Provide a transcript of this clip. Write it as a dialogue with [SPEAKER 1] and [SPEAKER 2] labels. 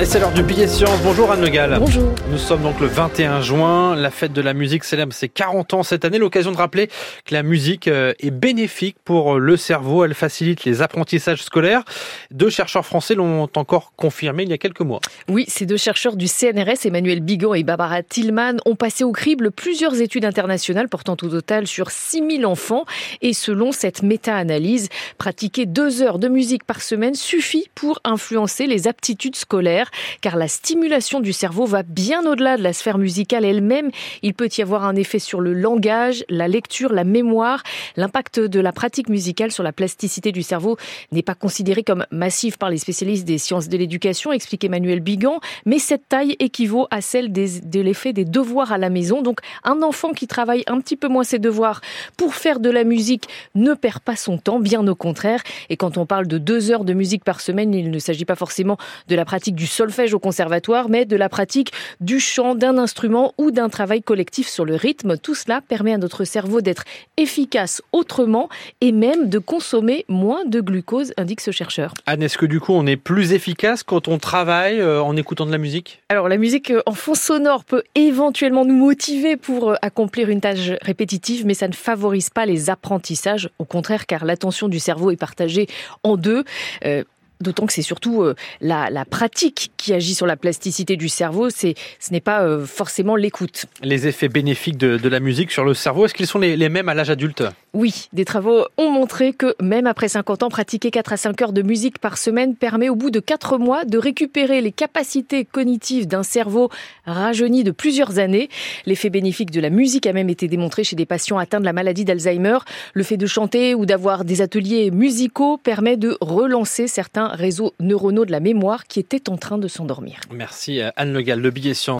[SPEAKER 1] Et c'est l'heure du billet science. Bonjour Anne Le Gall.
[SPEAKER 2] Bonjour.
[SPEAKER 1] Nous sommes donc le 21 juin. La fête de la musique célèbre ses 40 ans cette année. L'occasion de rappeler que la musique euh, est bénéfique pour le cerveau. Elle facilite les apprentissages scolaires. Deux chercheurs français l'ont encore confirmé il y a quelques mois.
[SPEAKER 2] Oui, ces deux chercheurs du CNRS, Emmanuel Bigon et Barbara Tillman, ont passé au crible plusieurs études internationales portant au total sur 6000 enfants. Et selon cette méta-analyse, pratiquer deux heures de musique par semaine suffit pour influencer les aptitudes scolaires car la stimulation du cerveau va bien au-delà de la sphère musicale elle-même. Il peut y avoir un effet sur le langage, la lecture, la mémoire. L'impact de la pratique musicale sur la plasticité du cerveau n'est pas considéré comme massif par les spécialistes des sciences de l'éducation, explique Emmanuel Bigan, mais cette taille équivaut à celle de l'effet des devoirs à la maison. Donc un enfant qui travaille un petit peu moins ses devoirs pour faire de la musique ne perd pas son temps, bien au contraire. Et quand on parle de deux heures de musique par semaine, il ne s'agit pas forcément de la pratique du solfège au conservatoire, mais de la pratique du chant, d'un instrument ou d'un travail collectif sur le rythme. Tout cela permet à notre cerveau d'être efficace autrement et même de consommer moins de glucose, indique ce chercheur.
[SPEAKER 1] Anne, est-ce que du coup on est plus efficace quand on travaille euh, en écoutant de la musique?
[SPEAKER 2] Alors la musique euh, en fond sonore peut éventuellement nous motiver pour euh, accomplir une tâche répétitive, mais ça ne favorise pas les apprentissages. Au contraire, car l'attention du cerveau est partagée en deux. Euh, D'autant que c'est surtout euh, la, pratique qui agit sur la plasticité du cerveau, c'est, ce n'est pas euh, forcément l'écoute.
[SPEAKER 1] Les effets bénéfiques de, la musique sur le cerveau, est-ce qu'ils sont les mêmes à l'âge adulte?
[SPEAKER 2] Oui, des travaux ont montré que même après 50 ans, pratiquer 4 à 5 heures de musique par semaine permet au bout de 4 mois de récupérer les capacités cognitives d'un cerveau rajeuni de plusieurs années. L'effet bénéfique de la musique a même été démontré chez des patients atteints de la maladie d'Alzheimer. Le fait de chanter ou d'avoir des ateliers musicaux permet de relancer certains réseaux neuronaux de la mémoire qui étaient en train de s'endormir.
[SPEAKER 1] Merci Anne Le Gall, le billet science.